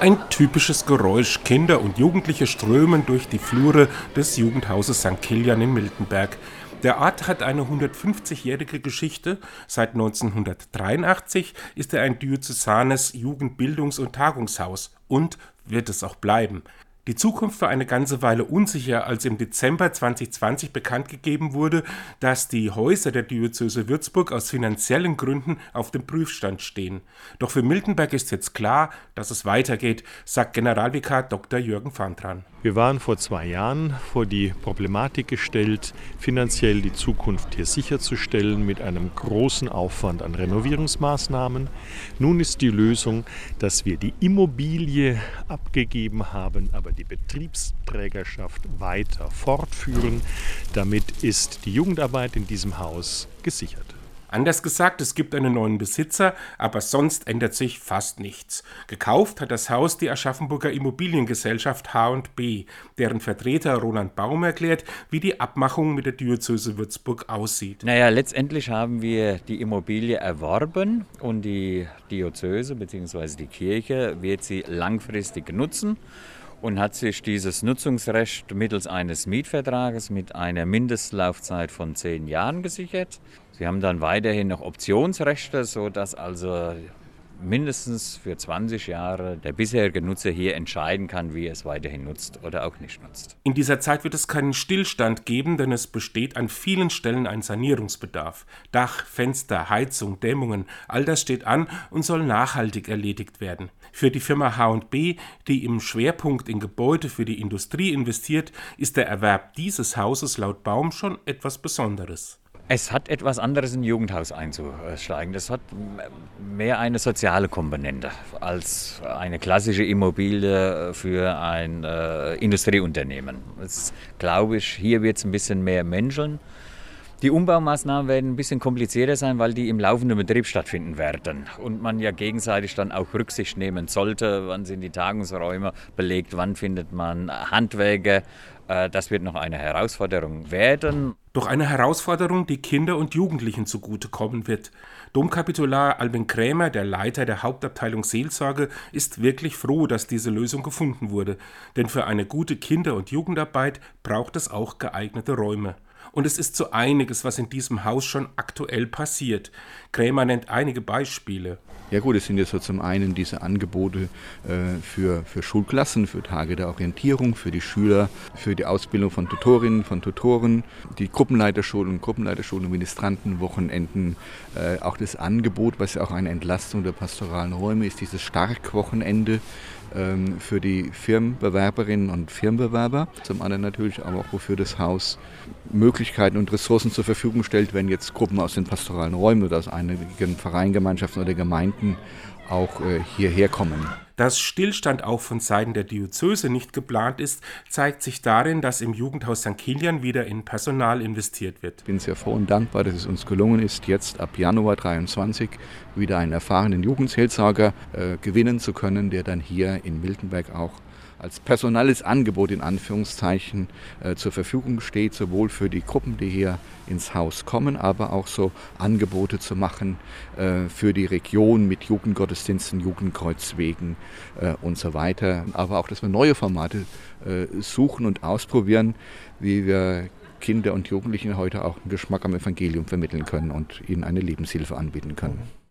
Ein typisches Geräusch. Kinder und Jugendliche strömen durch die Flure des Jugendhauses St. Kilian in Miltenberg. Der Ort hat eine 150-jährige Geschichte. Seit 1983 ist er ein diözesanes Jugendbildungs- und Tagungshaus und wird es auch bleiben. Die Zukunft war eine ganze Weile unsicher, als im Dezember 2020 bekannt gegeben wurde, dass die Häuser der Diözese Würzburg aus finanziellen Gründen auf dem Prüfstand stehen. Doch für Miltenberg ist jetzt klar, dass es weitergeht, sagt Generalvikar Dr. Jürgen Fandran. Wir waren vor zwei Jahren vor die Problematik gestellt, finanziell die Zukunft hier sicherzustellen mit einem großen Aufwand an Renovierungsmaßnahmen. Nun ist die Lösung, dass wir die Immobilie abgegeben haben, aber die Betriebsträgerschaft weiter fortführen. Damit ist die Jugendarbeit in diesem Haus gesichert. Anders gesagt, es gibt einen neuen Besitzer, aber sonst ändert sich fast nichts. Gekauft hat das Haus die Aschaffenburger Immobiliengesellschaft H&B, deren Vertreter Roland Baum erklärt, wie die Abmachung mit der Diözese Würzburg aussieht. Naja, letztendlich haben wir die Immobilie erworben und die Diözese bzw. die Kirche wird sie langfristig nutzen und hat sich dieses Nutzungsrecht mittels eines Mietvertrages mit einer Mindestlaufzeit von zehn Jahren gesichert. Sie haben dann weiterhin noch Optionsrechte, sodass also mindestens für 20 Jahre der bisherige Nutzer hier entscheiden kann, wie er es weiterhin nutzt oder auch nicht nutzt. In dieser Zeit wird es keinen Stillstand geben, denn es besteht an vielen Stellen ein Sanierungsbedarf. Dach, Fenster, Heizung, Dämmungen, all das steht an und soll nachhaltig erledigt werden. Für die Firma H&B, die im Schwerpunkt in Gebäude für die Industrie investiert, ist der Erwerb dieses Hauses laut Baum schon etwas Besonderes. Es hat etwas anderes in ein Jugendhaus einzusteigen. Das hat mehr eine soziale Komponente als eine klassische Immobilie für ein äh, Industrieunternehmen. Das glaube ich, hier wird es ein bisschen mehr menscheln. Die Umbaumaßnahmen werden ein bisschen komplizierter sein, weil die im laufenden Betrieb stattfinden werden und man ja gegenseitig dann auch Rücksicht nehmen sollte, wann sind die Tagungsräume belegt, wann findet man Handwerker. Äh, das wird noch eine Herausforderung werden. Doch eine Herausforderung, die Kinder und Jugendlichen zugutekommen wird. Domkapitular Albin Krämer, der Leiter der Hauptabteilung Seelsorge, ist wirklich froh, dass diese Lösung gefunden wurde. Denn für eine gute Kinder- und Jugendarbeit braucht es auch geeignete Räume. Und es ist so einiges, was in diesem Haus schon aktuell passiert. Krämer nennt einige Beispiele. Ja gut, es sind jetzt so zum einen diese Angebote äh, für, für Schulklassen, für Tage der Orientierung, für die Schüler, für die Ausbildung von Tutorinnen, von Tutoren, die Gruppenleiterschulen, Gruppenleiterschulen, Ministranten, Wochenenden, äh, auch das Angebot, was ja auch eine Entlastung der pastoralen Räume ist, dieses Starkwochenende ähm, für die Firmenbewerberinnen und Firmenbewerber. Zum anderen natürlich aber auch, wofür das Haus Möglichkeiten und Ressourcen zur Verfügung stellt, wenn jetzt Gruppen aus den pastoralen Räumen oder aus einigen Vereingemeinschaften oder Gemeinden auch äh, hierher kommen. Dass Stillstand auch von Seiten der Diözese nicht geplant ist, zeigt sich darin, dass im Jugendhaus St. Kilian wieder in Personal investiert wird. Ich bin sehr froh und dankbar, dass es uns gelungen ist, jetzt ab Januar 23 wieder einen erfahrenen Jugendseelsorger äh, gewinnen zu können, der dann hier in Miltenberg auch als personelles Angebot in Anführungszeichen äh, zur Verfügung steht, sowohl für die Gruppen, die hier ins Haus kommen, aber auch so Angebote zu machen äh, für die Region mit Jugendgottesdiensten, Jugendkreuzwegen äh, und so weiter. Aber auch, dass wir neue Formate suchen und ausprobieren, wie wir Kinder und Jugendlichen heute auch einen Geschmack am Evangelium vermitteln können und ihnen eine Lebenshilfe anbieten können.